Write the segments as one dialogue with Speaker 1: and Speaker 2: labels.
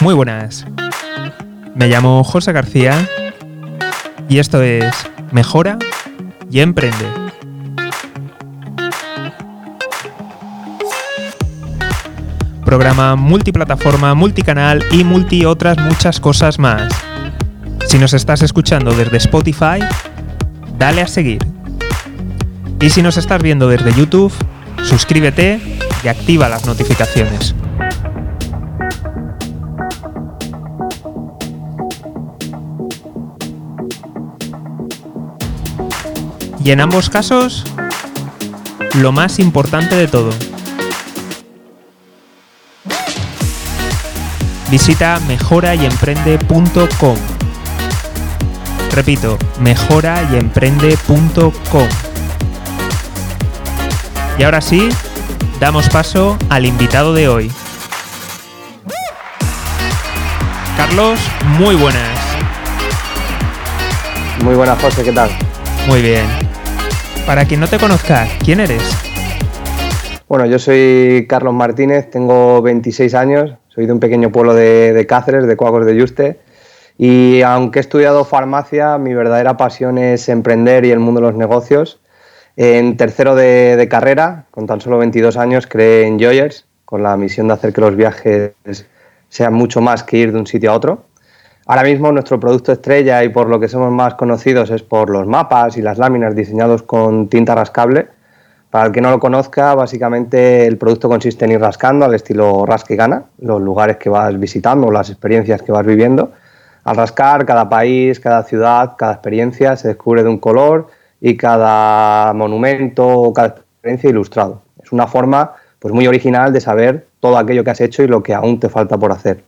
Speaker 1: Muy buenas. Me llamo José García y esto es Mejora y Emprende. Programa multiplataforma, multicanal y multi otras muchas cosas más. Si nos estás escuchando desde Spotify, dale a seguir. Y si nos estás viendo desde YouTube, suscríbete y activa las notificaciones. Y en ambos casos, lo más importante de todo. Visita mejorayemprende.com. Repito, mejorayemprende.com. Y ahora sí, damos paso al invitado de hoy. Carlos, muy buenas.
Speaker 2: Muy buenas, José, ¿qué tal?
Speaker 1: Muy bien. Para quien no te conozca, ¿quién eres?
Speaker 2: Bueno, yo soy Carlos Martínez, tengo 26 años, soy de un pequeño pueblo de, Cáceres, de Cuagos de Yuste, y aunque he estudiado farmacia, mi verdadera pasión es emprender y el mundo de los negocios. En tercero de, carrera, con tan solo 22 años, creé en Joyers, con la misión de hacer que los viajes sean mucho más que ir de un sitio a otro. Ahora mismo nuestro producto estrella y por lo que somos más conocidos es por los mapas y las láminas diseñados con tinta rascable. Para el que no lo conozca, básicamente el producto consiste en ir rascando al estilo rasque gana, los lugares que vas visitando, las experiencias que vas viviendo. Al rascar, cada país, cada ciudad, cada experiencia se descubre de un color y cada monumento cada experiencia ilustrado. Es una forma pues, muy original de saber todo aquello que has hecho y lo que aún te falta por hacer.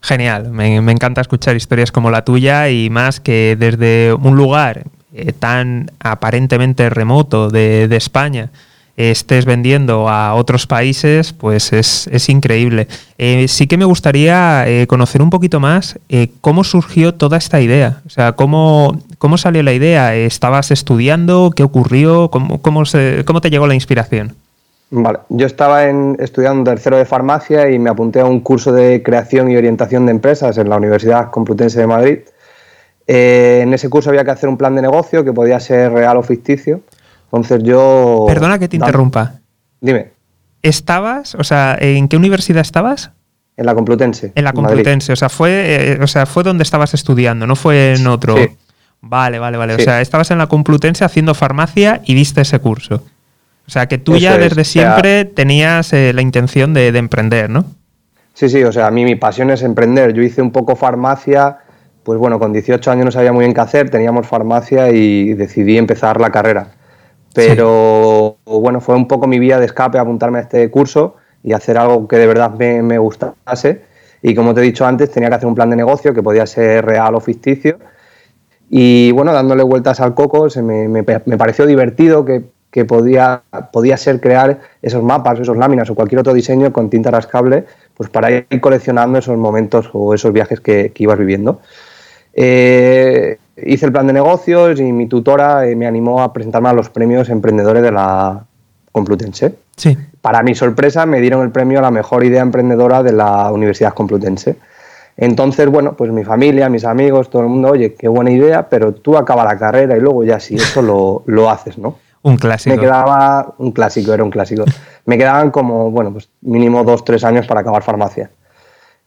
Speaker 1: Genial, me, encanta escuchar historias como la tuya y más que desde un lugar eh, tan aparentemente remoto de, España estés vendiendo a otros países, pues es, increíble. Eh, sí que me gustaría eh, conocer un poquito más cómo surgió toda esta idea. O sea, cómo, cómo salió la idea. ¿Estabas estudiando? ¿Qué ocurrió? ¿Cómo, cómo, cómo te llegó la inspiración?
Speaker 2: Vale, yo estaba en, estudiando tercero de farmacia y me apunté a un curso de creación y orientación de empresas en la Universidad Complutense de Madrid. Eh, en ese curso había que hacer un plan de negocio que podía ser real o ficticio. Entonces yo...
Speaker 1: Perdona que te interrumpa.
Speaker 2: Dime.
Speaker 1: ¿Estabas, o sea, en qué universidad estabas?
Speaker 2: En la Complutense.
Speaker 1: En la Complutense, o sea, fue, eh, o sea, fue donde estabas estudiando, no fue en otro. Sí. Vale, vale, vale. O sea, estabas en la Complutense haciendo farmacia y viste ese curso. O sea, que tú ya desde siempre tenías eh, la intención de, emprender, ¿no?
Speaker 2: Sí, sí, o sea, a mí mi pasión es emprender. Yo hice un poco farmacia, pues bueno, con 18 años no sabía muy bien qué hacer, teníamos farmacia y decidí empezar la carrera. Pero bueno, fue un poco mi vía de escape apuntarme a este curso y hacer algo que de verdad me, gustase. Y como te he dicho antes, tenía que hacer un plan de negocio que podía ser real o ficticio. Y bueno, dándole vueltas al coco, se me, me pareció divertido que que podía, podía ser crear esos mapas, esos láminas o cualquier otro diseño con tinta rascable, pues para ir coleccionando esos momentos o esos viajes que, ibas viviendo. Eh, hice el plan de negocios y mi tutora eh, me animó a presentarme a los premios emprendedores de la Complutense.
Speaker 1: Sí.
Speaker 2: Para mi sorpresa, me dieron el premio a la mejor idea emprendedora de la Universidad Complutense. Entonces, bueno, pues mi familia, mis amigos, todo el mundo, oye, qué buena idea, pero tú acaba la carrera y luego ya si eso lo, lo haces, ¿no?
Speaker 1: Un clásico.
Speaker 2: Me quedaba, un clásico, era un clásico. Me quedaban como, bueno, pues mínimo dos, tres años para acabar farmacia.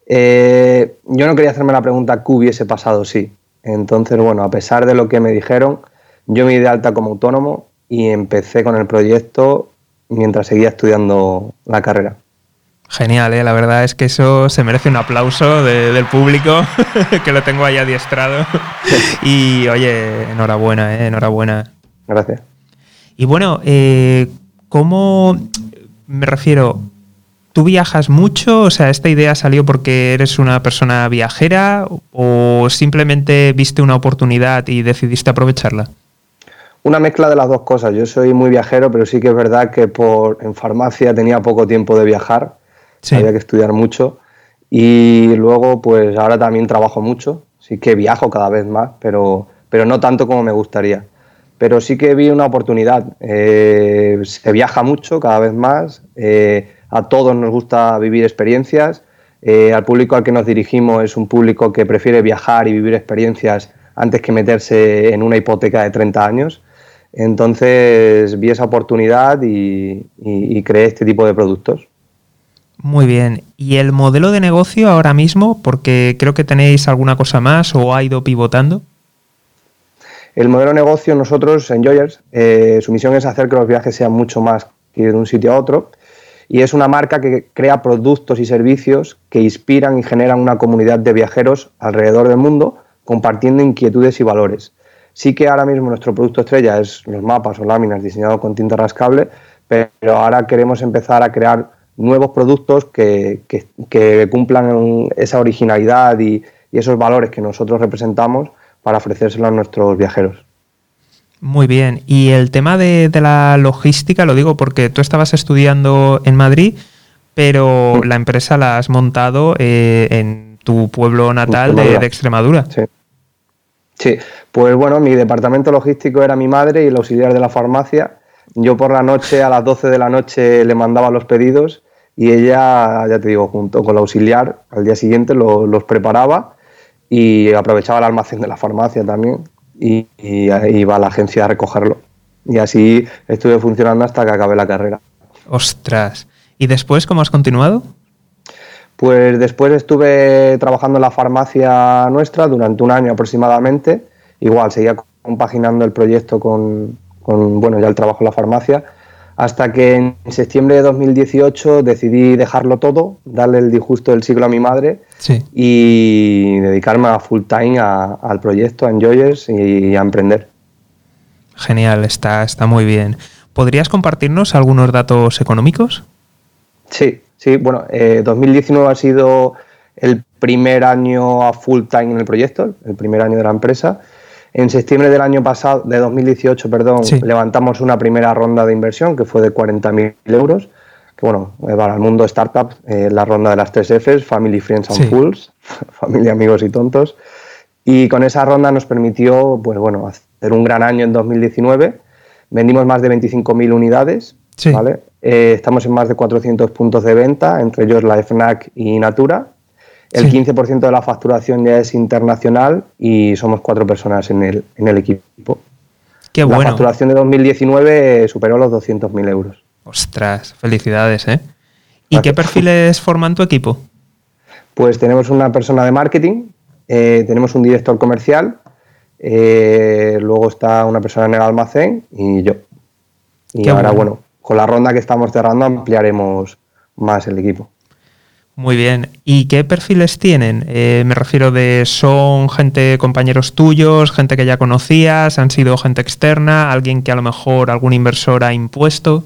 Speaker 2: Eh, yo no quería hacerme la pregunta qué hubiese pasado sí. Entonces, bueno, a pesar de lo que me dijeron, yo me di de alta como autónomo y empecé con el proyecto mientras seguía estudiando la carrera.
Speaker 1: Genial, ¿eh? la verdad es que eso se merece un aplauso del público, que lo tengo ahí adiestrado. y oye, enhorabuena, ¿eh? enhorabuena.
Speaker 2: Gracias.
Speaker 1: Y bueno, eh, ¿cómo me refiero? ¿Tú viajas mucho? O sea, ¿esta idea salió porque eres una persona viajera o simplemente viste una oportunidad y decidiste aprovecharla?
Speaker 2: Una mezcla de las dos cosas. Yo soy muy viajero, pero sí que es verdad que por, en farmacia tenía poco tiempo de viajar, había que estudiar mucho y luego pues ahora también trabajo mucho, sí que viajo cada vez más, pero, pero no tanto como me gustaría. pero sí que vi una oportunidad. Eh, se viaja mucho cada vez más, eh, a todos nos gusta vivir experiencias, eh, al público al que nos dirigimos es un público que prefiere viajar y vivir experiencias antes que meterse en una hipoteca de 30 años. Entonces vi esa oportunidad y, y creé este tipo de productos.
Speaker 1: Muy bien. ¿Y el modelo de negocio ahora mismo? Porque creo que tenéis alguna cosa más o ha ido pivotando.
Speaker 2: El modelo de negocio, nosotros, en Joyers, eh, su misión es hacer que los viajes sean mucho más que ir de un sitio a otro. Y es una marca que crea productos y servicios que inspiran y generan una comunidad de viajeros alrededor del mundo, compartiendo inquietudes y valores. Sí que ahora mismo nuestro producto estrella es los mapas o láminas diseñados con tinta rascable, pero ahora queremos empezar a crear nuevos productos que, cumplan esa originalidad y, esos valores que nosotros representamos para ofrecérselo a nuestros viajeros.
Speaker 1: Muy bien. Y el tema de, la logística, lo digo porque tú estabas estudiando en Madrid, pero la empresa la has montado eh, en tu pueblo natal de, Extremadura.
Speaker 2: Sí. sí. Pues bueno, mi departamento logístico era mi madre y el auxiliar de la farmacia. Yo por la noche, a las 12 de la noche, le mandaba los pedidos y ella, ya te digo, junto con la auxiliar, al día siguiente los preparaba y aprovechaba el almacén de la farmacia también y, iba a la agencia a recogerlo. Y así estuve funcionando hasta que acabé la carrera.
Speaker 1: Ostras. ¿Y después cómo has continuado?
Speaker 2: Pues después estuve trabajando en la farmacia nuestra durante un año aproximadamente. Igual, seguía compaginando el proyecto con, con bueno, ya el trabajo en la farmacia hasta que en septiembre de 2018 decidí dejarlo todo, darle el disgusto del siglo a mi madre y dedicarme a full time al proyecto, a Enjoyers y a emprender.
Speaker 1: Genial, está, está muy bien. ¿Podrías compartirnos algunos datos económicos?
Speaker 2: Sí, sí, bueno, 2019 eh, ha sido el primer año a full time en el proyecto, el primer año de la empresa. En septiembre del año pasado, de 2018, perdón, levantamos una primera ronda de inversión que fue de 40.000 euros. Que bueno, eh, para el mundo startup, eh, la ronda de las tres Fs, Family, Friends and Fools, familia, amigos y tontos. Y con esa ronda nos permitió, pues bueno, hacer un gran año en 2019. Vendimos más de 25.000 unidades, ¿vale? Eh, estamos en más de 400 puntos de venta, entre ellos la FNAC y Natura. El 15% de la facturación ya es internacional y somos cuatro personas en el, en el equipo.
Speaker 1: Qué bueno.
Speaker 2: La facturación de 2019 superó los 200.000 euros.
Speaker 1: Ostras, felicidades, ¿eh? ¿Y qué perfiles forman tu equipo?
Speaker 2: Pues tenemos una persona de marketing, eh, tenemos un director comercial, eh, luego está una persona en el almacén y yo. Y ahora, bueno, con la ronda que estamos cerrando ampliaremos más el equipo.
Speaker 1: Muy bien. ¿Y qué perfiles tienen? Eh, me refiero de, ¿son gente, compañeros tuyos, gente que ya conocías, han sido gente externa, alguien que a lo mejor algún inversor ha impuesto?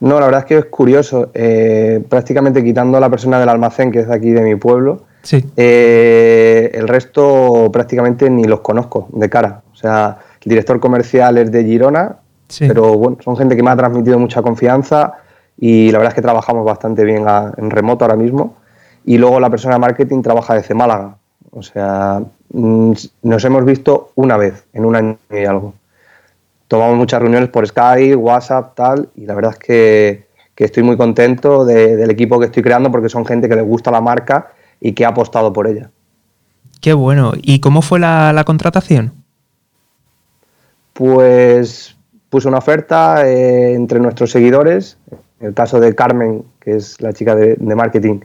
Speaker 2: No, la verdad es que es curioso. Eh, prácticamente quitando a la persona del almacén, que es de aquí de mi pueblo,
Speaker 1: sí.
Speaker 2: Eh, el resto prácticamente ni los conozco de cara. O sea, el director comercial es de Girona, pero bueno, son gente que me ha transmitido mucha confianza y la verdad es que trabajamos bastante bien en remoto ahora mismo. Y luego la persona de marketing trabaja desde Málaga. O sea, mm, nos hemos visto una vez en un año y algo. Tomamos muchas reuniones por Skype, WhatsApp, tal, y la verdad es que, estoy muy contento del equipo que estoy creando porque son gente que les gusta la marca y que ha apostado por ella.
Speaker 1: Qué bueno. ¿Y cómo fue la, contratación?
Speaker 2: Pues puse una oferta eh, entre nuestros seguidores, en el caso de Carmen, que es la chica de, marketing,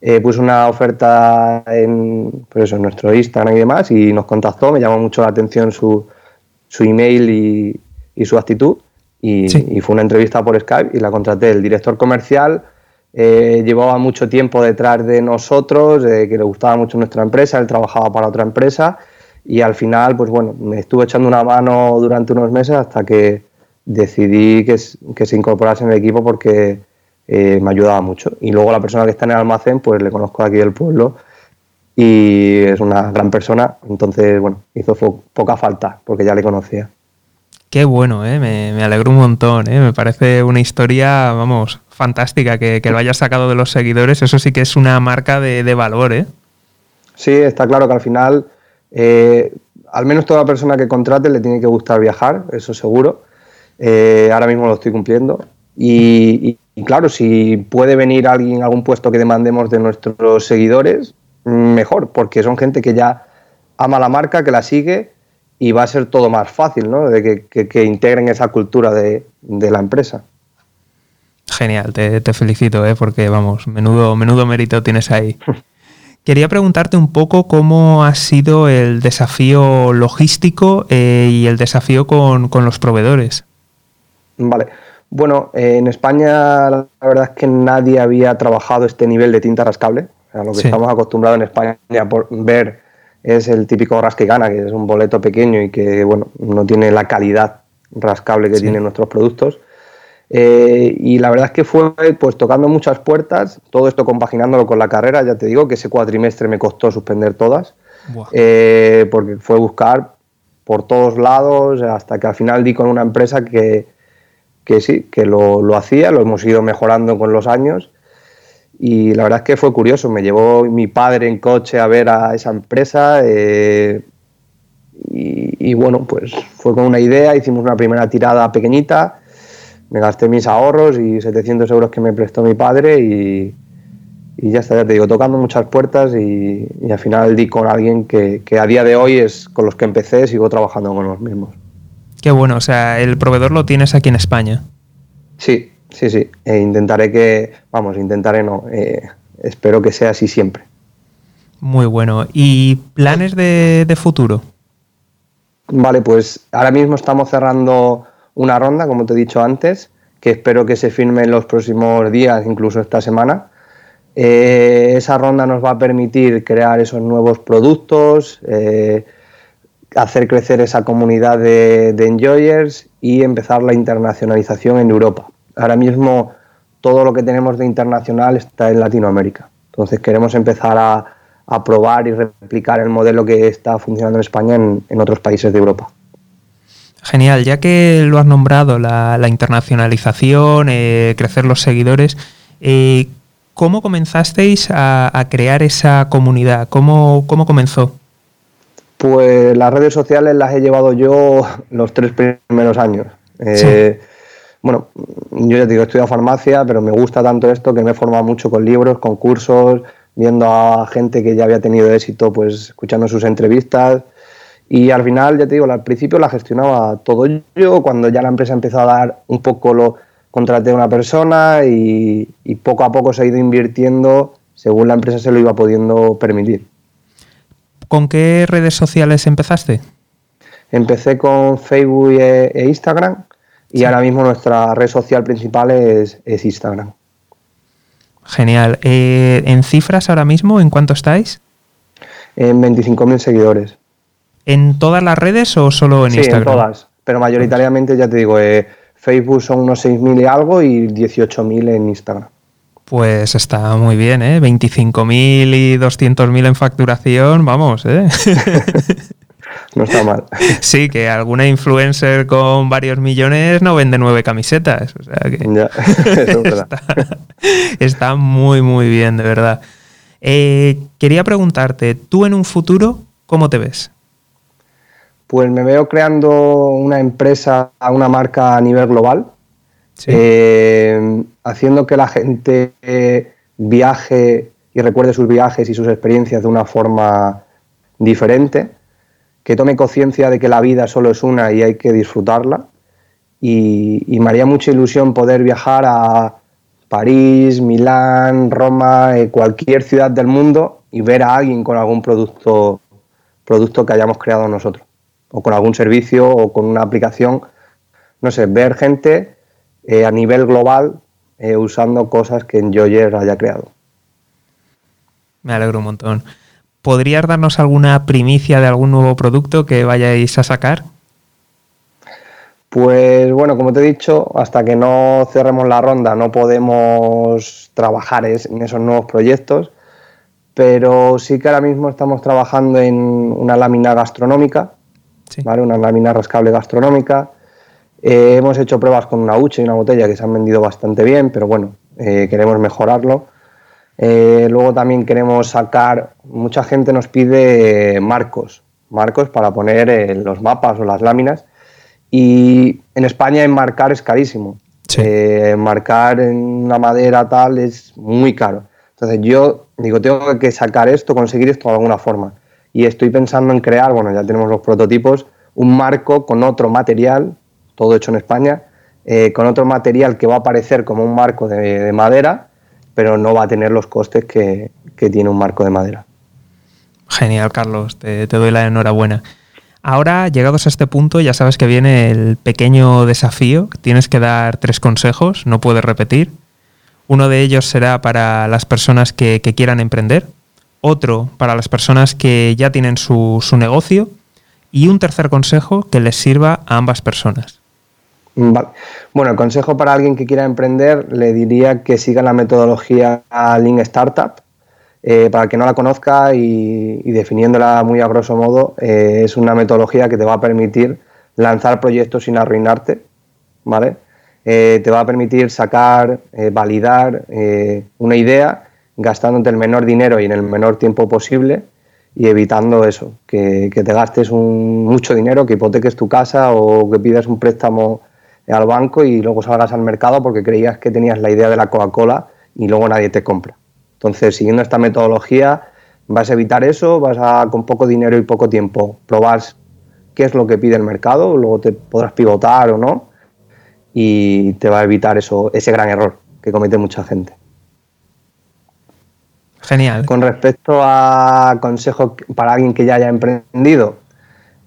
Speaker 2: eh, puso una oferta en, pues en nuestro Instagram y demás y nos contactó, me llamó mucho la atención su, su email y, y, su actitud y, fue una entrevista por Skype y la contraté. El director comercial eh, llevaba mucho tiempo detrás de nosotros, que le gustaba mucho nuestra empresa, él trabajaba para otra empresa y al final, pues bueno, me estuvo echando una mano durante unos meses hasta que decidí que, que se incorporase en el equipo porque eh, me ayudaba mucho. Y luego la persona que está en el almacén, pues le conozco aquí del pueblo y es una gran persona, entonces, bueno, hizo poca falta porque ya le conocía.
Speaker 1: Qué bueno, ¿eh? me, me alegro un montón, ¿eh? me parece una historia, vamos, fantástica que, que, lo hayas sacado de los seguidores, eso sí que es una marca de, de valor. ¿eh?
Speaker 2: Sí, está claro que al final eh, al menos toda persona que contrate le tiene que gustar viajar, eso seguro. Eh, ahora mismo lo estoy cumpliendo. Y, claro, si puede venir alguien a algún puesto que demandemos de nuestros seguidores, mejor, porque son gente que ya ama la marca, que la sigue y va a ser todo más fácil, ¿no? De que, integren esa cultura de, la empresa.
Speaker 1: Genial, te, felicito, ¿eh? porque vamos, menudo, menudo mérito tienes ahí. Quería preguntarte un poco cómo ha sido el desafío logístico eh, y el desafío con, los proveedores.
Speaker 2: Vale. Bueno, eh, en España la verdad es que nadie había trabajado este nivel de tinta rascable. O lo que estamos acostumbrados en España por ver es el típico ras que gana, que es un boleto pequeño y que bueno, no tiene la calidad rascable que tienen nuestros productos. Eh, y la verdad es que fue pues tocando muchas puertas, todo esto compaginándolo con la carrera, ya te digo que ese cuatrimestre me costó suspender todas, eh, porque fue buscar por todos lados hasta que al final di con una empresa que, que sí, que lo, lo, hacía, lo hemos ido mejorando con los años y la verdad es que fue curioso, me llevó mi padre en coche a ver a esa empresa eh, y, y bueno, pues fue con una idea, hicimos una primera tirada pequeñita me gasté mis ahorros y 700 euros que me prestó mi padre y, ya está, ya te digo, tocando muchas puertas y, al final di con alguien que, a día de hoy es con los que empecé, sigo trabajando con los mismos.
Speaker 1: Qué bueno, o sea, el proveedor lo tienes aquí en España.
Speaker 2: Sí, sí, sí. E intentaré que, vamos, intentaré no, eh, espero que sea así siempre.
Speaker 1: Muy bueno. ¿Y planes de, de futuro?
Speaker 2: Vale, pues ahora mismo estamos cerrando una ronda, como te he dicho antes, que espero que se firme en los próximos días, incluso esta semana. Eh, esa ronda nos va a permitir crear esos nuevos productos, eh, hacer crecer esa comunidad de, enjoyers y empezar la internacionalización en Europa. Ahora mismo todo lo que tenemos de internacional está en Latinoamérica. Entonces queremos empezar a, probar y replicar el modelo que está funcionando en España en otros países de Europa.
Speaker 1: Genial, ya que lo has nombrado, la, internacionalización, eh, crecer los seguidores, eh, ¿cómo comenzasteis a, crear esa comunidad? ¿Cómo, ¿Cómo, comenzó?
Speaker 2: Pues las redes sociales las he llevado yo los tres primeros años. Eh, bueno, yo ya te digo, he estudiado farmacia, pero me gusta tanto esto que me he formado mucho con libros, con cursos, viendo a gente que ya había tenido éxito, pues escuchando sus entrevistas y al final, ya te digo, al principio la gestionaba todo yo, cuando ya la empresa empezó a dar un poco lo contraté a una persona y, poco a poco se ha ido invirtiendo según la empresa se lo iba pudiendo permitir.
Speaker 1: ¿Con qué redes sociales empezaste?
Speaker 2: Empecé con Facebook e, e Instagram y ahora mismo nuestra red social principal es, Instagram.
Speaker 1: Genial. Eh, ¿En cifras ahora mismo en cuánto estáis?
Speaker 2: En 25.000 seguidores.
Speaker 1: ¿En todas las redes o solo en Instagram?
Speaker 2: Sí, en todas, pero mayoritariamente ya te digo, eh, Facebook son unos 6.000 y algo y 18.000 en Instagram.
Speaker 1: Pues está muy bien, ¿eh? 25.000 y 200.000 en facturación, vamos, ¿eh?
Speaker 2: no está mal.
Speaker 1: Sí, que alguna influencer con varios millones no vende nueve camisetas. O sea que ya, eso es está, está, muy, muy bien, de verdad. Eh, quería preguntarte, ¿tú en un futuro cómo te ves?
Speaker 2: pues me veo creando una empresa, una marca a nivel global, eh, haciendo que la gente viaje y recuerde sus viajes y sus experiencias de una forma diferente, que tome conciencia de que la vida solo es una y hay que disfrutarla. Y, y, me haría mucha ilusión poder viajar a París, Milán, Roma, eh, cualquier ciudad del mundo y ver a alguien con algún producto, producto que hayamos creado nosotros o con algún servicio o con una aplicación, no sé, ver gente eh, a nivel global eh, usando cosas que Enjoyer haya creado.
Speaker 1: Me alegro un montón. ¿Podrías darnos alguna primicia de algún nuevo producto que vayáis a sacar?
Speaker 2: Pues bueno, como te he dicho, hasta que no cerremos la ronda no podemos trabajar en esos nuevos proyectos, pero sí que ahora mismo estamos trabajando en una lámina gastronómica una lámina rascable gastronómica. Eh, hemos hecho pruebas con una hucha y una botella que se han vendido bastante bien, pero bueno, eh, queremos mejorarlo. Eh, luego también queremos sacar, mucha gente nos pide marcos, marcos para poner los mapas o las láminas. Y en España enmarcar es carísimo. Eh, marcar en una madera tal es muy caro. Entonces yo digo, tengo que sacar esto, conseguir esto de alguna forma. Y estoy pensando en crear, bueno, ya tenemos los prototipos, un marco con otro material, todo hecho en España, eh, con otro material que va a parecer como un marco de, madera, pero no va a tener los costes que, tiene un marco de madera.
Speaker 1: Genial, Carlos, te, te doy la enhorabuena. Ahora, llegados a este punto, ya sabes que viene el pequeño desafío. Tienes que dar tres consejos, no puedes repetir. Uno de ellos será para las personas que, quieran emprender, otro para las personas que ya tienen su, negocio y un tercer consejo que les sirva a ambas personas.
Speaker 2: Bueno, el consejo para alguien que quiera emprender le diría que siga la metodología Lean Startup, eh, para el que no la conozca y, definiéndola muy a grosso modo, eh, es una metodología que te va a permitir lanzar proyectos sin arruinarte, ¿vale? Eh, te va a permitir sacar, validar una idea gastándote el menor dinero y en el menor tiempo posible y evitando eso, que, te gastes mucho dinero, que hipoteques tu casa o que pidas un préstamo al banco y luego salgas al mercado porque creías que tenías la idea de la Coca-Cola y luego nadie te compra. Entonces, siguiendo esta metodología, vas a evitar eso, vas a con poco dinero y poco tiempo probar qué es lo que pide el mercado, luego te podrás pivotar o no, y te va a evitar eso, ese gran error que comete mucha gente.
Speaker 1: Genial.
Speaker 2: Con respecto a consejos para alguien que ya haya emprendido,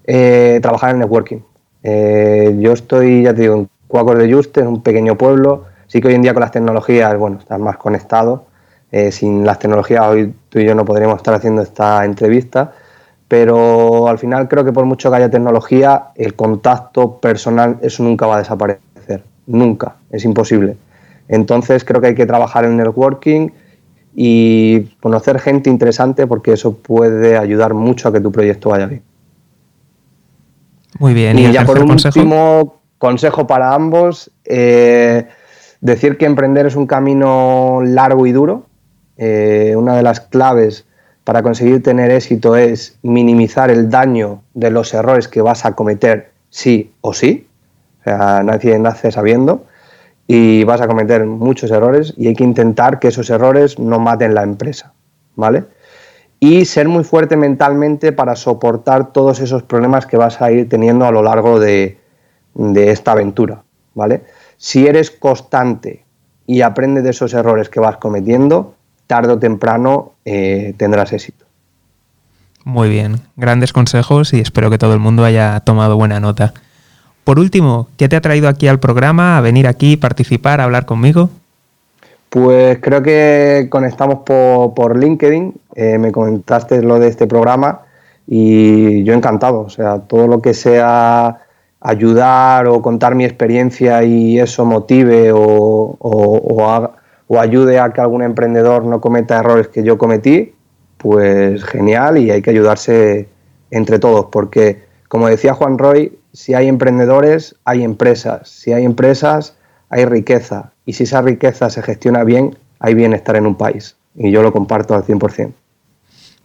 Speaker 2: eh, trabajar en networking. Eh, yo estoy, ya te digo, en Cuacos de Juste, en un pequeño pueblo. Sí que hoy en día con las tecnologías, bueno, estás más conectado, eh, sin las tecnologías hoy tú y yo no podríamos estar haciendo esta entrevista, pero al final creo que por mucho que haya tecnología, el contacto personal, eso nunca va a desaparecer, nunca, es imposible. Entonces creo que hay que trabajar en networking y conocer gente interesante porque eso puede ayudar mucho a que tu proyecto vaya bien.
Speaker 1: Muy bien.
Speaker 2: Y, ya por último, consejo para ambos, eh, decir que emprender es un camino largo y duro, eh, una de las claves para conseguir tener éxito es minimizar el daño de los errores que vas a cometer sí o sí. O sea, nadie nace sabiendo y vas a cometer muchos errores y hay que intentar que esos errores no maten la empresa, ¿vale? Y ser muy fuerte mentalmente para soportar todos esos problemas que vas a ir teniendo a lo largo de, de esta aventura, ¿vale? Si eres constante y aprendes de esos errores que vas cometiendo, tarde o temprano eh, tendrás éxito.
Speaker 1: Muy bien, grandes consejos y espero que todo el mundo haya tomado buena nota. Por último, ¿qué te ha traído aquí al programa, a venir aquí, participar, a hablar conmigo?
Speaker 2: Pues creo que conectamos por, LinkedIn, eh, me comentaste lo de este programa y yo encantado, o sea, todo lo que sea ayudar o contar mi experiencia y eso motive o, o ayude a que algún emprendedor no cometa errores que yo cometí, pues genial y hay que ayudarse entre todos, porque como decía Juan Roy, si hay emprendedores, hay empresas, si hay empresas, hay riqueza, y si esa riqueza se gestiona bien, hay bienestar en un país, y yo lo comparto al 100%.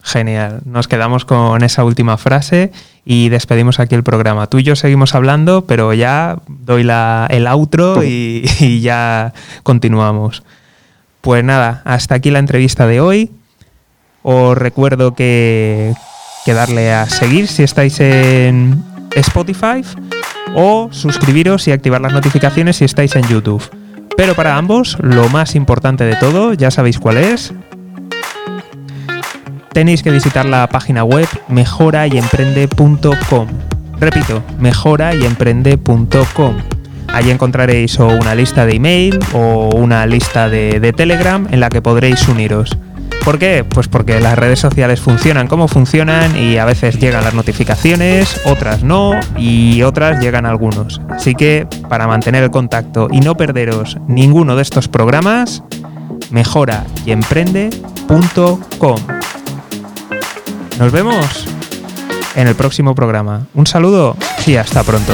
Speaker 1: Genial, nos quedamos con esa última frase y despedimos aquí el programa. Tú y yo seguimos hablando, pero ya doy la, el outro y, y ya continuamos. Pues nada, hasta aquí la entrevista de hoy. Os recuerdo que, que darle a seguir si estáis en Spotify o suscribiros y activar las notificaciones si estáis en YouTube. Pero para ambos, lo más importante de todo, ya sabéis cuál es. Tenéis que visitar la página web mejorayemprende.com. Repito, mejorayemprende.com Allí encontraréis o una lista de email o una lista de, Telegram en la que podréis uniros. ¿Por qué? Pues porque las redes sociales funcionan como funcionan y a veces llegan las notificaciones, otras no y otras llegan algunos. Así que para mantener el contacto y no perderos ninguno de estos programas, mejora y emprende.com. Nos vemos en el próximo programa. Un saludo y hasta pronto.